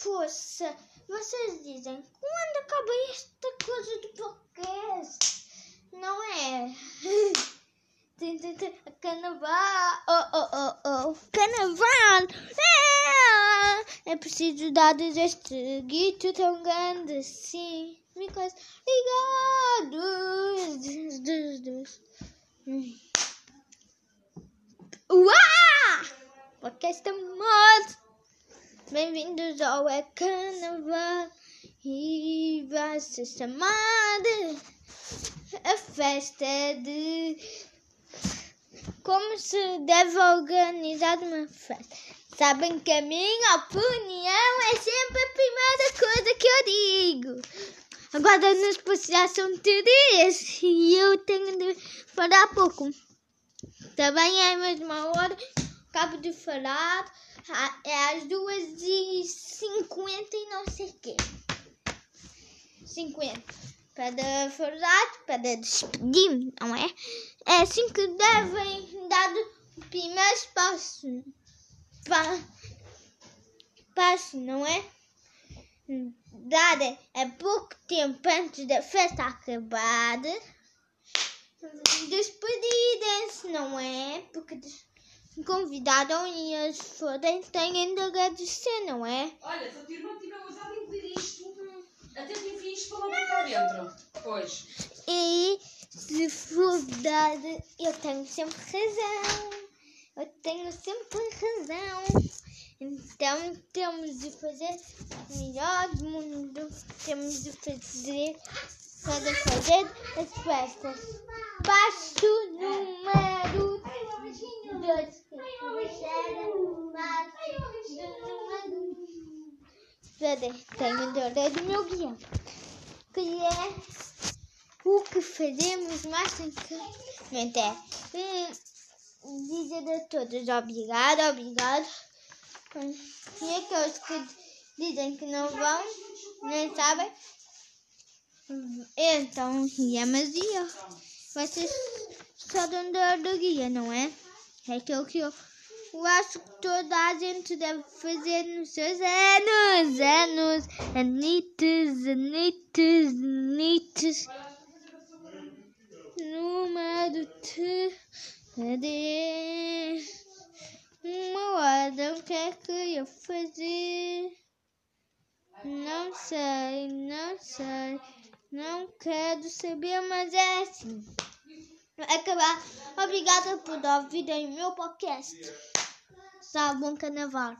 Força, vocês dizem, quando acaba esta coisa do podcast? Não é? Carnaval, oh, oh, oh, oh, carnaval, é, é preciso dar este guito tão grande assim, because ligados, Uau! Podcast amor! Bem-vindos ao É Carnaval e vai ser chamada a festa de como se deve organizar uma festa. Sabem que a minha opinião é sempre a primeira coisa que eu digo. Agora nos passear são três e eu tenho de falar pouco. Também é a mesma hora, acabo de falar, é às duas e cinquenta não sei o quê. Cinquenta para falar, para despedir, não é? É assim que devem dar o primeiro passo. Pa, passo, não é? Dar é pouco tempo antes da festa acabar. Despedirem-se, não é? Porque convidaram e as forem têm de agradecer, não é? Olha, se a tua irmã tiver usado incluir isto, até te enfias para lá para dentro. Pois. E se for verdade, eu tenho sempre razão. Eu tenho sempre razão. Então temos de fazer o melhor do mundo. Temos de fazer para fazer as festas. Passo número 2. Tenho de ler do meu guião. Que é o que fazemos mais tranquilamente é dizer a todos obrigado, obrigado. E aqueles que dizem que não vão, nem sabem. Então, guia magia. Vocês só dão do guia, não é? É aquilo que eu, eu acho que toda a gente deve fazer nos seus anos, anos, anitos, anitos, anitos. Número de uma hora, o que é que eu fazer? Não sei, não sei. Não quero saber, mas é assim. Acabar. Obrigada por ouvirem o meu podcast. Salve, bom carnaval.